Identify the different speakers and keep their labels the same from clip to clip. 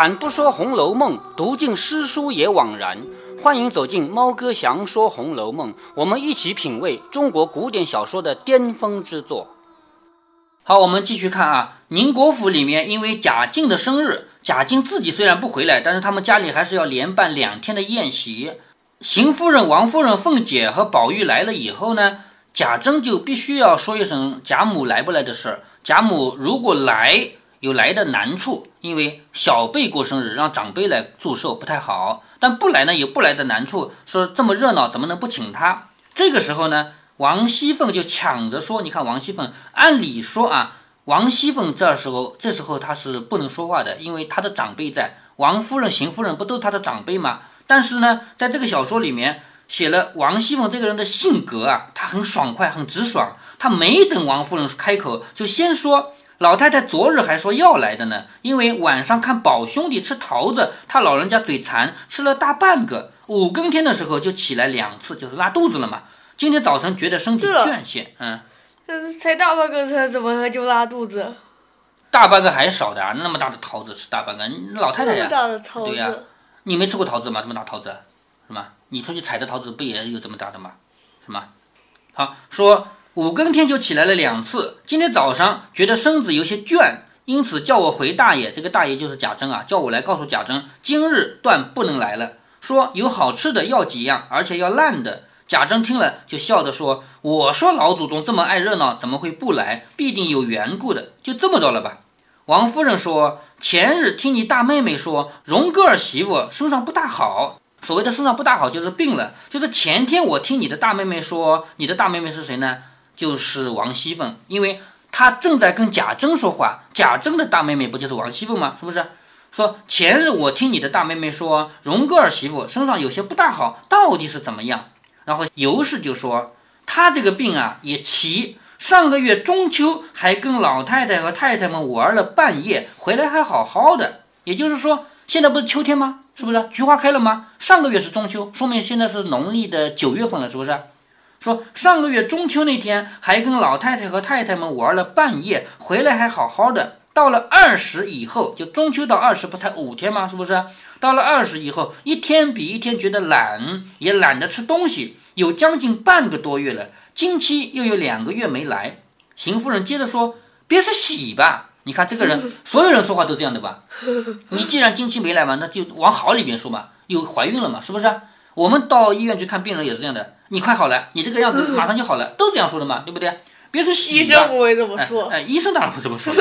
Speaker 1: 开坛不说《红楼梦》，读尽诗书也枉然。欢迎走进猫哥祥说《红楼梦》，我们一起品味中国古典小说的巅峰之作。好，我们继续看啊，宁国府里面，因为贾静的生日，贾静自己虽然不回来，但是他们家里还是要连办两天的宴席。邢夫人、王夫人、凤姐和宝玉来了以后呢，贾珍就必须要说一声贾母来不来的事儿。贾母如果来，有来的难处，因为小辈过生日，让长辈来祝寿不太好；但不来呢，有不来的难处，说这么热闹，怎么能不请他？这个时候呢，王熙凤就抢着说：“你看，王熙凤按理说啊，王熙凤这时候这时候她是不能说话的，因为她的长辈在，王夫人、邢夫人不都是她的长辈吗？但是呢，在这个小说里面写了王熙凤这个人的性格啊，她很爽快，很直爽，她没等王夫人开口，就先说。”老太太昨日还说要来的呢，因为晚上看宝兄弟吃桃子，他老人家嘴馋，吃了大半个。五更天的时候就起来两次，就是拉肚子了嘛。今天早晨觉得身体倦懈，嗯，
Speaker 2: 才大半个才怎么就拉肚子？
Speaker 1: 大半个还少的啊，那么大的桃子吃大半个，老太太呀，对
Speaker 2: 呀，
Speaker 1: 你没吃过桃子吗？这么大桃子，是吗？你出去采的桃子不也有这么大的吗？是吗？好说。五更天就起来了两次，今天早上觉得身子有些倦，因此叫我回大爷。这个大爷就是贾珍啊，叫我来告诉贾珍，今日断不能来了。说有好吃的要几样，而且要烂的。贾珍听了就笑着说：“我说老祖宗这么爱热闹，怎么会不来？必定有缘故的。就这么着了吧。”王夫人说：“前日听你大妹妹说，荣哥儿媳妇身上不大好。所谓的身上不大好，就是病了。就是前天我听你的大妹妹说，你的大妹妹是谁呢？”就是王熙凤，因为她正在跟贾珍说话，贾珍的大妹妹不就是王熙凤吗？是不是？说前日我听你的大妹妹说，荣哥儿媳妇身上有些不大好，到底是怎么样？然后尤氏就说，她这个病啊也奇，上个月中秋还跟老太太和太太们玩了半夜，回来还好好的。也就是说，现在不是秋天吗？是不是？菊花开了吗？上个月是中秋，说明现在是农历的九月份了，是不是？说上个月中秋那天还跟老太太和太太们玩了半夜，回来还好好的。到了二十以后，就中秋到二十不才五天吗？是不是？到了二十以后，一天比一天觉得懒，也懒得吃东西，有将近半个多月了。经期又有两个月没来。邢夫人接着说：“别是喜吧？你看这个人，所有人说话都这样的吧？你既然经期没来嘛，那就往好里边说嘛，又怀孕了嘛，是不是？我们到医院去看病人也是这样的。”你快好了，你这个样子马上就好了，都这样说的嘛，对不对？别说
Speaker 2: 医生不会这么说，
Speaker 1: 哎，医生当然不这么说。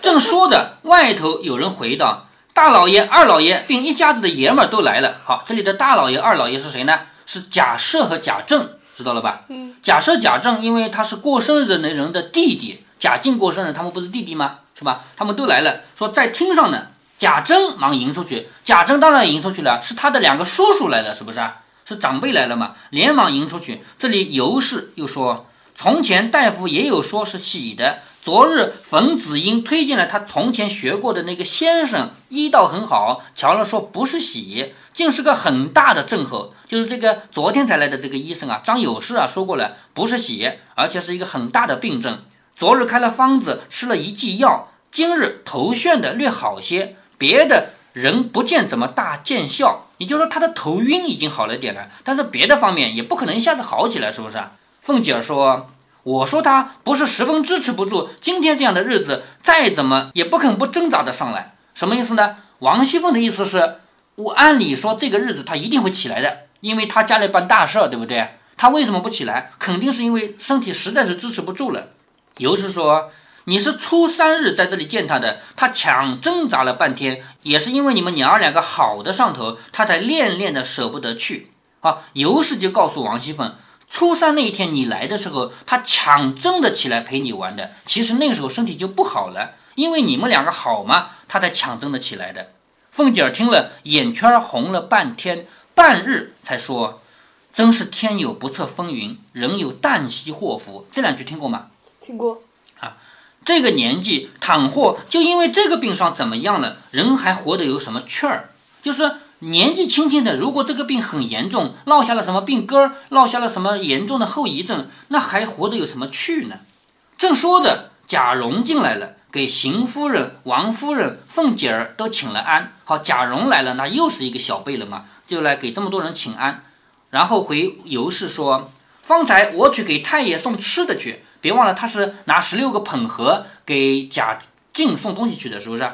Speaker 1: 正说着，外头有人回道：“大老爷、二老爷并一家子的爷们儿都来了。”好，这里的大老爷、二老爷是谁呢？是贾赦和贾政，知道了吧？
Speaker 2: 嗯。
Speaker 1: 贾赦、贾政，因为他是过生日的那人的弟弟，贾静过生日，他们不是弟弟吗？是吧？他们都来了，说在厅上呢。贾珍忙迎出去，贾珍当然迎出去了，是他的两个叔叔来了，是不是？是长辈来了嘛，连忙迎出去。这里尤氏又说：“从前大夫也有说是喜的。昨日冯子英推荐了他从前学过的那个先生，医道很好。瞧了说不是喜，竟是个很大的症候。就是这个昨天才来的这个医生啊，张有事啊说过了，不是喜，而且是一个很大的病症。昨日开了方子，吃了一剂药，今日头眩的略好些，别的。”人不见怎么大见效，也就是说他的头晕已经好了点了，但是别的方面也不可能一下子好起来，是不是？凤姐说：“我说他不是十分支持不住，今天这样的日子再怎么也不肯不挣扎的上来，什么意思呢？王熙凤的意思是，我按理说这个日子他一定会起来的，因为他家里办大事儿，对不对？他为什么不起来？肯定是因为身体实在是支持不住了。尤氏说。”你是初三日在这里见他的，他强挣扎了半天，也是因为你们娘儿两个好的上头，他才恋恋的舍不得去。啊，尤氏就告诉王熙凤，初三那一天你来的时候，他抢争的起来陪你玩的。其实那个时候身体就不好了，因为你们两个好嘛，他才抢争的起来的。凤姐儿听了，眼圈红了半天，半日才说：“真是天有不测风云，人有旦夕祸福。”这两句听过吗？
Speaker 2: 听过。
Speaker 1: 这个年纪，倘或就因为这个病伤怎么样了，人还活得有什么趣儿？就是年纪轻轻的，如果这个病很严重，落下了什么病根儿，落下了什么严重的后遗症，那还活得有什么趣呢？正说着，贾蓉进来了。给邢夫人、王夫人、凤姐儿都请了安。好，贾蓉来了，那又是一个小辈了嘛，就来给这么多人请安。然后回尤氏说：“方才我去给太爷送吃的去，别忘了他是拿十六个捧盒给贾敬送东西去的，是不是？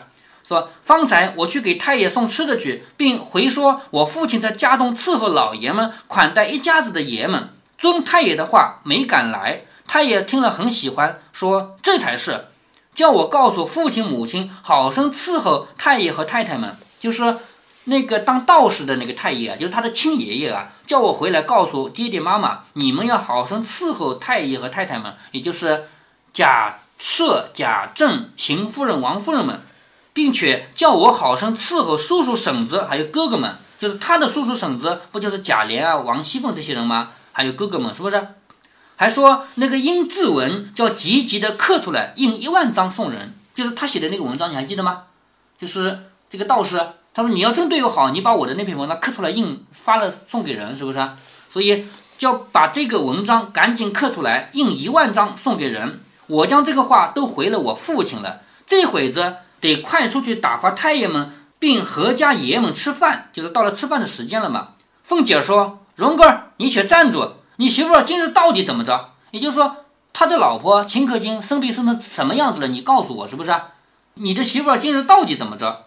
Speaker 1: 说方才我去给太爷送吃的去，并回说我父亲在家中伺候老爷们，款待一家子的爷们，遵太爷的话没敢来。太爷听了很喜欢，说这才是。”叫我告诉父亲母亲，好生伺候太爷和太太们，就是那个当道士的那个太爷啊，就是他的亲爷爷啊。叫我回来告诉爹爹妈妈，你们要好生伺候太爷和太太们，也就是贾赦、贾政、邢夫人、王夫人们，并且叫我好生伺候叔叔婶子还有哥哥们，就是他的叔叔婶子，不就是贾琏啊、王熙凤这些人吗？还有哥哥们，是不是？还说那个印字文叫急急的刻出来，印一万张送人，就是他写的那个文章，你还记得吗？就是这个道士，他说你要真对我好，你把我的那篇文章刻出来印发了送给人，是不是？所以就要把这个文章赶紧刻出来，印一万张送给人。我将这个话都回了我父亲了，这会子得快出去打发太爷们，并阖家爷们吃饭，就是到了吃饭的时间了嘛。凤姐说：“荣哥，你且站住。”你媳妇今日到底怎么着？也就是说，他的老婆秦可卿生病生成什么样子了？你告诉我是不是？你的媳妇今日到底怎么着？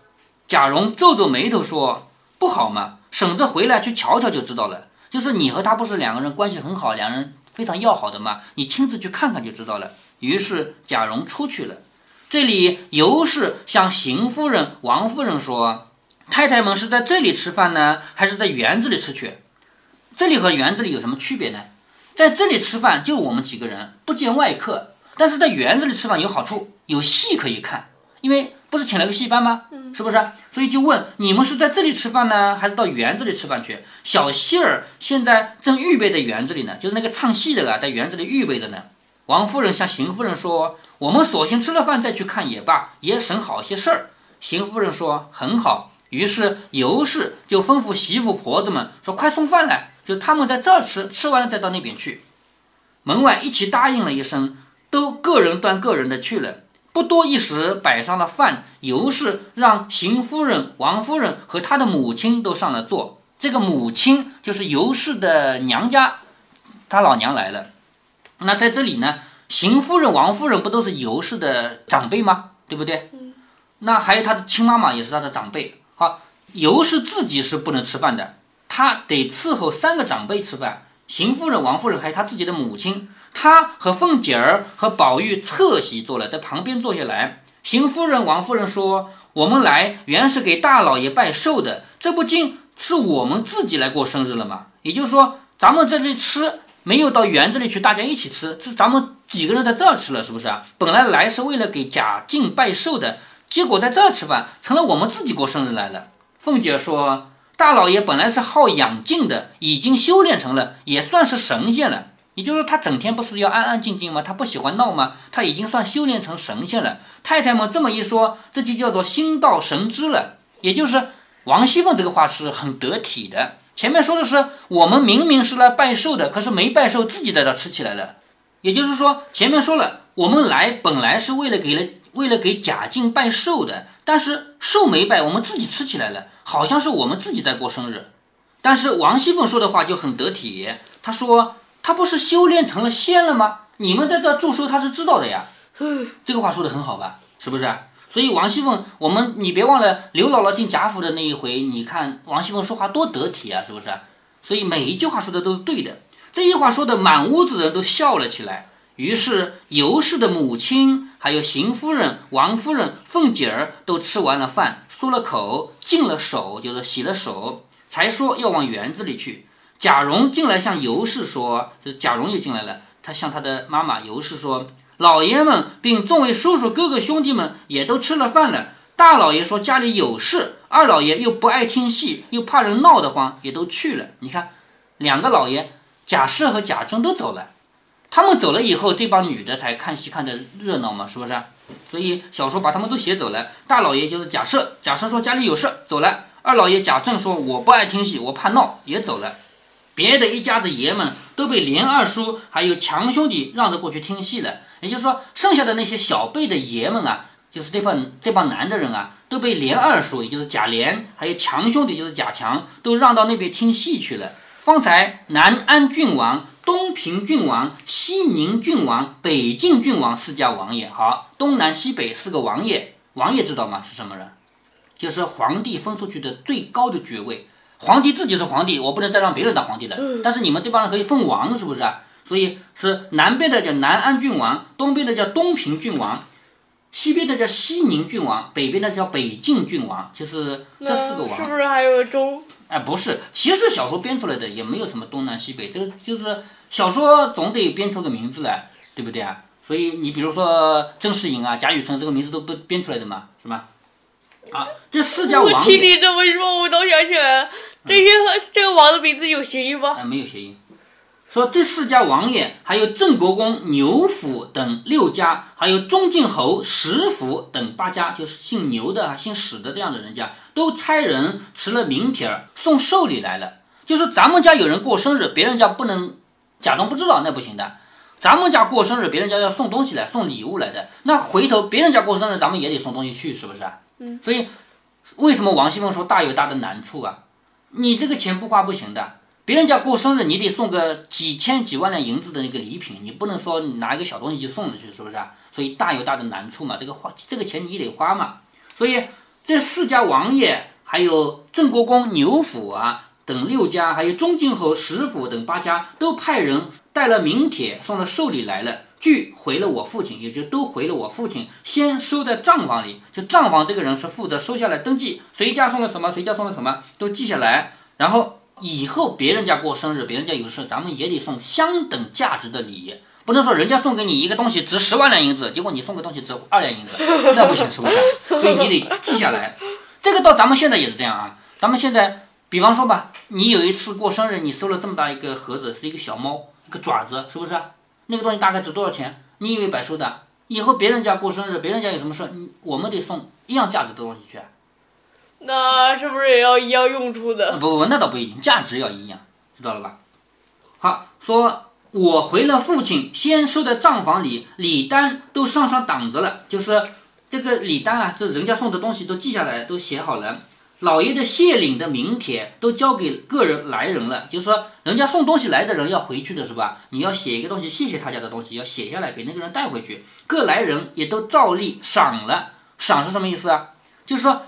Speaker 1: 贾蓉皱皱眉头说：“不好嘛，婶子回来去瞧瞧就知道了。就是你和他不是两个人关系很好，两人非常要好的嘛，你亲自去看看就知道了。”于是贾蓉出去了。这里尤氏向邢夫人、王夫人说：“太太们是在这里吃饭呢，还是在园子里吃去？”这里和园子里有什么区别呢？在这里吃饭就我们几个人，不见外客；但是在园子里吃饭有好处，有戏可以看，因为不是请了个戏班吗？是不是？所以就问你们是在这里吃饭呢，还是到园子里吃饭去？小希儿现在正预备在园子里呢，就是那个唱戏的啊，在园子里预备着呢。王夫人向邢夫人说：“我们索性吃了饭再去看也罢，也省好些事儿。”邢夫人说：“很好。”于是尤氏就吩咐媳妇婆子们说：“快送饭来。”就他们在这儿吃，吃完了再到那边去。门外一起答应了一声，都个人端个人的去了。不多一时，摆上了饭，尤氏让邢夫人、王夫人和她的母亲都上了座。这个母亲就是尤氏的娘家，她老娘来了。那在这里呢，邢夫人、王夫人不都是尤氏的长辈吗？对不对？那还有她的亲妈妈也是她的长辈。好，尤氏自己是不能吃饭的。她得伺候三个长辈吃饭，邢夫人、王夫人还有她自己的母亲。她和凤姐儿和宝玉侧席坐了，在旁边坐下来。邢夫人、王夫人说：“我们来原是给大老爷拜寿的，这不竟是我们自己来过生日了吗？也就是说，咱们这里吃，没有到园子里去，大家一起吃，是咱们几个人在这儿吃了，是不是啊？本来来是为了给贾静拜寿的，结果在这儿吃饭，成了我们自己过生日来了。”凤姐说。大老爷本来是好养静的，已经修炼成了，也算是神仙了。也就是说，他整天不是要安安静静吗？他不喜欢闹吗？他已经算修炼成神仙了。太太们这么一说，这就叫做心到神知了。也就是王熙凤这个话是很得体的。前面说的是我们明明是来拜寿的，可是没拜寿，自己在这吃起来了。也就是说，前面说了，我们来本来是为了给了为了给贾静拜寿的，但是寿没拜，我们自己吃起来了。好像是我们自己在过生日，但是王熙凤说的话就很得体。她说：“她不是修炼成了仙了吗？你们在这祝寿，她是知道的呀。”这个话说的很好吧？是不是？所以王熙凤，我们你别忘了刘姥姥进贾府的那一回，你看王熙凤说话多得体啊，是不是？所以每一句话说的都是对的。这一话说的满屋子人都笑了起来。于是尤氏的母亲，还有邢夫人、王夫人、凤姐儿都吃完了饭。漱了口，净了手，就是洗了手，才说要往园子里去。贾蓉进来向尤氏说：“就是贾蓉也进来了，他向他的妈妈尤氏说，老爷们并众位叔叔哥哥兄弟们也都吃了饭了。大老爷说家里有事，二老爷又不爱听戏，又怕人闹得慌，也都去了。你看，两个老爷贾赦和贾政都走了。他们走了以后，这帮女的才看戏看的热闹嘛，是不是？”所以小说把他们都写走了。大老爷就是假设，假设说家里有事走了。二老爷贾政说我不爱听戏，我怕闹，也走了。别的一家子爷们都被连二叔还有强兄弟让着过去听戏了。也就是说，剩下的那些小辈的爷们啊，就是这帮这帮男的人啊，都被连二叔，也就是贾琏，还有强兄弟，就是贾强，都让到那边听戏去了。方才南安郡王、东平郡王、西宁郡王、北晋郡王四家王爷，好，东南西北四个王爷，王爷知道吗？是什么人？就是皇帝分出去的最高的爵位。皇帝自己是皇帝，我不能再让别人当皇帝了。但是你们这帮人可以封王，是不是啊？所以是南边的叫南安郡王，东边的叫东平郡王，西边的叫西宁郡王，北边的叫北晋郡王，就是这四个王。
Speaker 2: 是不是还有个中？
Speaker 1: 哎，不是，其实小说编出来的也没有什么东南西北，这个就是小说总得编出个名字来，对不对啊？所以你比如说甄士隐啊、贾雨村这个名字都不编出来的嘛，是吧？啊，这四家王。
Speaker 2: 我听你这么说，我都想起来了，这些和这个王的名字有谐音吗？
Speaker 1: 啊，没有谐音。说这四家王爷，还有郑国公牛府等六家，还有中靖侯石府等八家，就是姓牛的、姓史的这样的人家，都差人持了名帖儿送寿礼来了。就是咱们家有人过生日，别人家不能假装不知道，那不行的。咱们家过生日，别人家要送东西来，送礼物来的。那回头别人家过生日，咱们也得送东西去，是不是？
Speaker 2: 嗯。
Speaker 1: 所以，为什么王熙凤说大有大的难处啊？你这个钱不花不行的。别人家过生日，你得送个几千几万两银子的那个礼品，你不能说拿一个小东西就送了去，是不是啊？所以大有大的难处嘛，这个花这个钱你得花嘛。所以这四家王爷，还有郑国公牛府啊等六家，还有中靖侯石府等八家，都派人带了名帖送了寿礼来了，俱回了我父亲，也就都回了我父亲，先收在账房里。就账房这个人是负责收下来登记，谁家送了什么，谁家送了什么，都记下来，然后。以后别人家过生日，别人家有事，咱们也得送相等价值的礼，不能说人家送给你一个东西值十万两银子，结果你送个东西值二两银子，那不行，是不是？所以你得记下来。这个到咱们现在也是这样啊。咱们现在，比方说吧，你有一次过生日，你收了这么大一个盒子，是一个小猫，一个爪子，是不是？那个东西大概值多少钱？你以为白收的？以后别人家过生日，别人家有什么事，我们得送一样价值的东西去。
Speaker 2: 那是不是也要一样用处的？
Speaker 1: 不不，那倒不一定，价值要一样，知道了吧？好，说我回了父亲，先收在账房里，礼单都上上档子了，就是这个礼单啊，这人家送的东西都记下来，都写好了。老爷的谢领的名帖都交给个人来人了，就是说人家送东西来的人要回去的是吧？你要写一个东西，谢谢他家的东西，要写下来给那个人带回去。各来人也都照例赏了，赏是什么意思啊？就是说。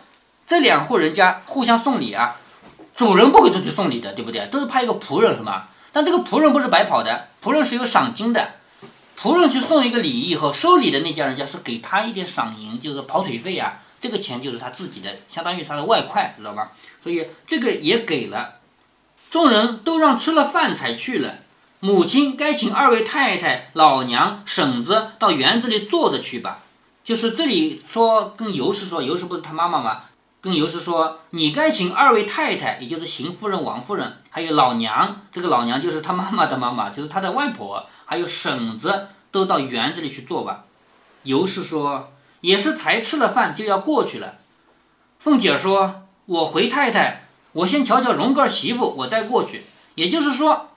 Speaker 1: 这两户人家互相送礼啊，主人不会出去送礼的，对不对？都是派一个仆人，是吗？但这个仆人不是白跑的，仆人是有赏金的。仆人去送一个礼以后，收礼的那家人家是给他一点赏银，就是跑腿费啊，这个钱就是他自己的，相当于他的外快，知道吗？所以这个也给了。众人都让吃了饭才去了。母亲该请二位太太、老娘、婶子到园子里坐着去吧。就是这里说跟尤氏说，尤氏不是他妈妈吗？跟尤氏说：“你该请二位太太，也就是邢夫人、王夫人，还有老娘。这个老娘就是他妈妈的妈妈，就是他的外婆，还有婶子，都到园子里去坐吧。”尤氏说：“也是才吃了饭就要过去了。”凤姐说：“我回太太，我先瞧瞧荣哥媳妇，我再过去。”也就是说，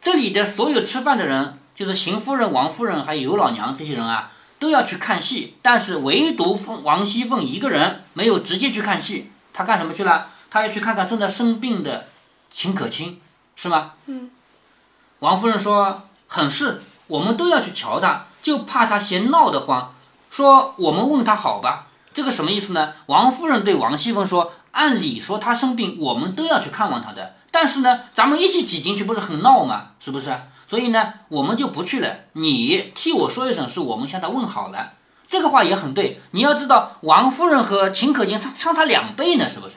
Speaker 1: 这里的所有吃饭的人，就是邢夫人、王夫人还有尤老娘这些人啊。都要去看戏，但是唯独凤王熙凤一个人没有直接去看戏。她干什么去了？她要去看看正在生病的秦可卿，是吗？
Speaker 2: 嗯。
Speaker 1: 王夫人说：“很是，我们都要去瞧她，就怕她嫌闹得慌。说我们问她好吧？这个什么意思呢？”王夫人对王熙凤说：“按理说她生病，我们都要去看望她的，但是呢，咱们一起挤进去不是很闹吗？是不是？”所以呢，我们就不去了。你替我说一声，是我们向他问好了。这个话也很对。你要知道，王夫人和秦可卿相相差两倍呢，是不是？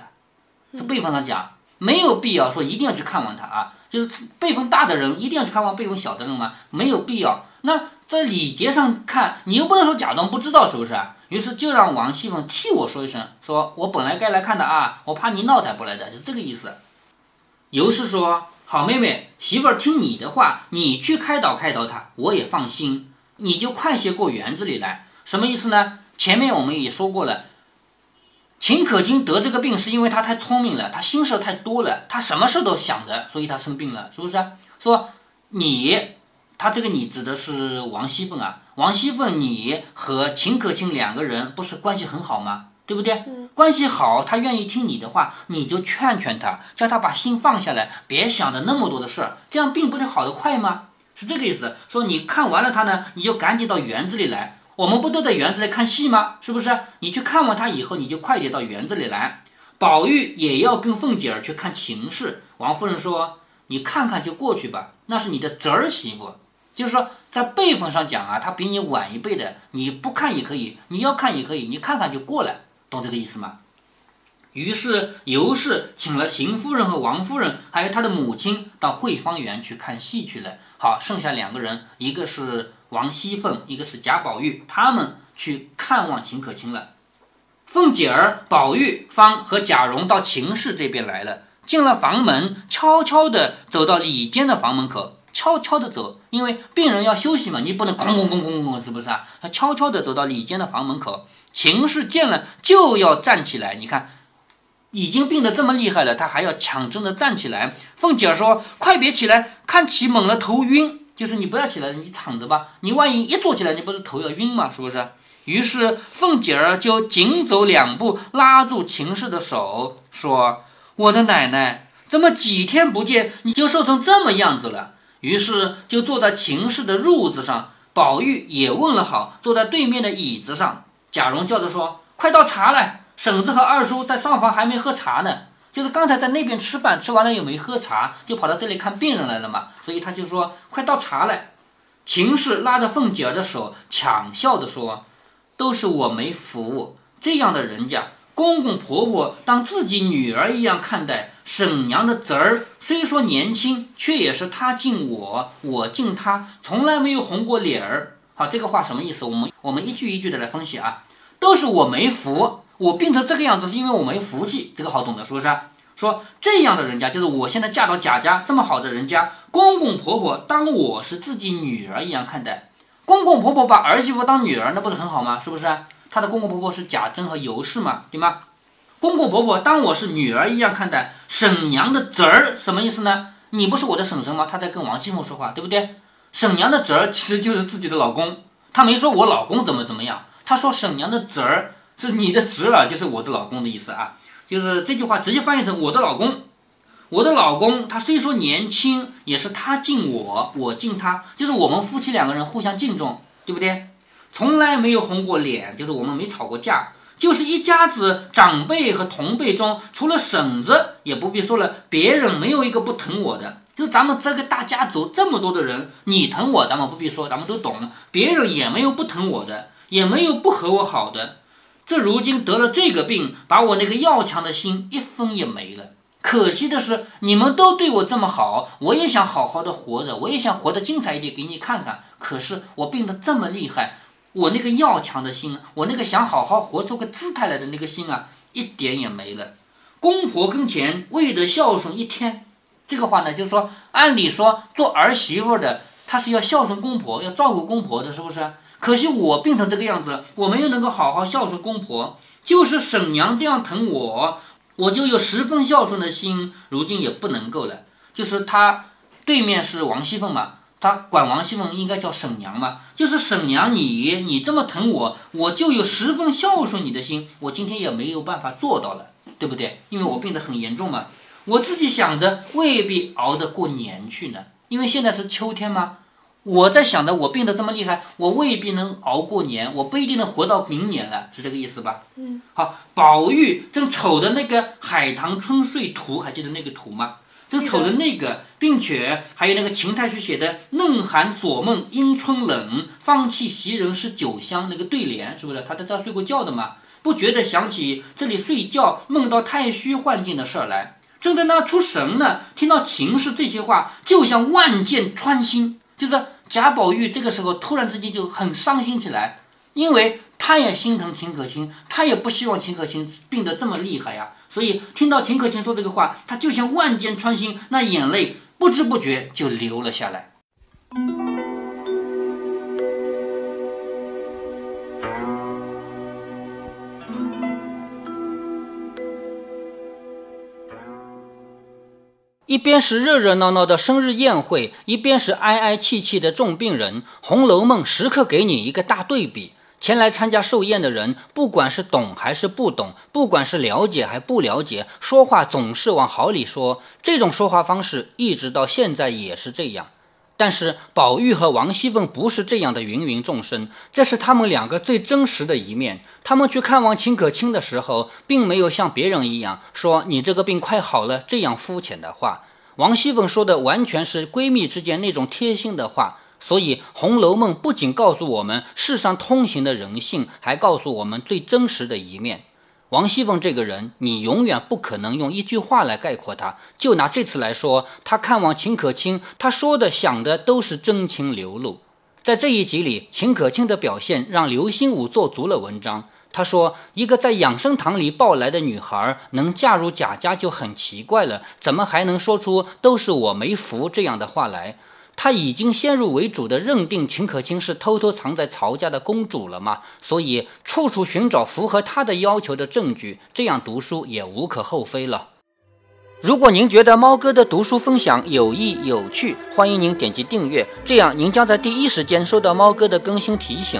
Speaker 1: 这辈分上讲，没有必要说一定要去看望他啊。就是辈分大的人一定要去看望辈分小的人吗？没有必要。那在礼节上看，你又不能说假装不知道，是不是？于是就让王熙凤替我说一声，说我本来该来看的啊，我怕你闹才不来的，就这个意思。尤氏说。好妹妹，媳妇儿听你的话，你去开导开导他，我也放心。你就快些过园子里来，什么意思呢？前面我们也说过了，秦可卿得这个病是因为他太聪明了，他心事太多了，他什么事都想着，所以他生病了，是不是？说你，他这个你指的是王熙凤啊。王熙凤你和秦可卿两个人不是关系很好吗？对不对？
Speaker 2: 嗯
Speaker 1: 关系好，他愿意听你的话，你就劝劝他，叫他把心放下来，别想着那么多的事儿，这样病不是好得快吗？是这个意思。说你看完了他呢，你就赶紧到园子里来。我们不都在园子里看戏吗？是不是？你去看完他以后，你就快点到园子里来。宝玉也要跟凤姐儿去看情事。王夫人说：“你看看就过去吧，那是你的侄儿媳妇。”就是说，在辈分上讲啊，他比你晚一辈的，你不看也可以，你要看也可以，你看看就过来，懂这个意思吗？于是尤氏请了邢夫人和王夫人，还有她的母亲到惠芳园去看戏去了。好，剩下两个人，一个是王熙凤，一个是贾宝玉，他们去看望秦可卿了。凤姐儿、宝玉方和贾蓉到秦氏这边来了，进了房门，悄悄地走到里间的房门口，悄悄地走，因为病人要休息嘛，你不能哐哐哐哐哐，是不是啊？他悄悄地走到里间的房门口，秦氏见了就要站起来，你看。已经病得这么厉害了，他还要抢争着站起来。凤姐儿说：“快别起来，看起猛了头晕。就是你不要起来，你躺着吧。你万一一坐起来，你不是头要晕吗？是不是？”于是凤姐儿就紧走两步，拉住秦氏的手，说：“我的奶奶，怎么几天不见你就瘦成这么样子了？”于是就坐在秦氏的褥子上。宝玉也问了好，坐在对面的椅子上。贾蓉叫着说：“快倒茶来。”婶子和二叔在上房还没喝茶呢，就是刚才在那边吃饭，吃完了又没喝茶，就跑到这里看病人来了嘛。所以他就说：“快倒茶来。”秦氏拉着凤姐儿的手，抢笑着说：“都是我没福，这样的人家，公公婆婆当自己女儿一样看待。婶娘的侄儿虽说年轻，却也是他敬我，我敬他，从来没有红过脸儿。”好，这个话什么意思？我们我们一句一句的来分析啊。都是我没福。我病成这个样子是因为我没福气，这个好懂的，是不是？说这样的人家，就是我现在嫁到贾家这么好的人家，公公婆婆当我是自己女儿一样看待，公公婆婆把儿媳妇当女儿，那不是很好吗？是不是？他的公公婆婆是贾珍和尤氏嘛，对吗？公公婆婆当我是女儿一样看待，婶娘的侄儿什么意思呢？你不是我的婶婶吗？他在跟王熙凤说话，对不对？婶娘的侄儿其实就是自己的老公，他没说我老公怎么怎么样，他说婶娘的侄儿。是你的侄儿，就是我的老公的意思啊，就是这句话直接翻译成我的老公，我的老公他虽说年轻，也是他敬我，我敬他，就是我们夫妻两个人互相敬重，对不对？从来没有红过脸，就是我们没吵过架，就是一家子长辈和同辈中，除了婶子，也不必说了，别人没有一个不疼我的，就咱们这个大家族这么多的人，你疼我，咱们不必说，咱们都懂，别人也没有不疼我的，也没有不和我好的。这如今得了这个病，把我那个要强的心一分也没了。可惜的是，你们都对我这么好，我也想好好的活着，我也想活得精彩一点给你看看。可是我病得这么厉害，我那个要强的心，我那个想好好活出个姿态来的那个心啊，一点也没了。公婆跟前为得孝顺一天，这个话呢，就是说，按理说做儿媳妇的，她是要孝顺公婆，要照顾公婆的，是不是？可惜我病成这个样子，我没有能够好好孝顺公婆，就是婶娘这样疼我，我就有十分孝顺的心，如今也不能够了。就是他对面是王熙凤嘛，他管王熙凤应该叫婶娘嘛，就是婶娘你你这么疼我，我就有十分孝顺你的心，我今天也没有办法做到了，对不对？因为我病得很严重嘛，我自己想着未必熬得过年去呢，因为现在是秋天嘛。我在想着，我病得这么厉害，我未必能熬过年，我不一定能活到明年了，是这个意思吧？
Speaker 2: 嗯。
Speaker 1: 好，宝玉正瞅着那个《海棠春睡图》，还记得那个图吗？正瞅着那个，并且还有那个秦太虚写的“嫩寒锁梦因春冷，芳气袭人是酒香”那个对联，是不是？他在这睡过觉的嘛？不觉得想起这里睡觉梦到太虚幻境的事儿来，正在那出神呢，听到秦氏这些话，就像万箭穿心。就是贾宝玉这个时候突然之间就很伤心起来，因为他也心疼秦可卿，他也不希望秦可卿病得这么厉害呀。所以听到秦可卿说这个话，他就像万箭穿心，那眼泪不知不觉就流了下来。一边是热热闹闹的生日宴会，一边是哀哀戚戚的重病人，《红楼梦》时刻给你一个大对比。前来参加寿宴的人，不管是懂还是不懂，不管是了解还不了解，说话总是往好里说。这种说话方式一直到现在也是这样。但是宝玉和王熙凤不是这样的芸芸众生，这是他们两个最真实的一面。他们去看望秦可卿的时候，并没有像别人一样说“你这个病快好了”这样肤浅的话。王熙凤说的完全是闺蜜之间那种贴心的话。所以，《红楼梦》不仅告诉我们世上通行的人性，还告诉我们最真实的一面。王熙凤这个人，你永远不可能用一句话来概括她。就拿这次来说，她看望秦可卿，她说的、想的都是真情流露。在这一集里，秦可卿的表现让刘心武做足了文章。他说：“一个在养生堂里抱来的女孩，能嫁入贾家就很奇怪了，怎么还能说出‘都是我没福’这样的话来？”他已经先入为主的认定秦可卿是偷偷藏在曹家的公主了吗？所以处处寻找符合他的要求的证据，这样读书也无可厚非了。如果您觉得猫哥的读书分享有益有趣，欢迎您点击订阅，这样您将在第一时间收到猫哥的更新提醒。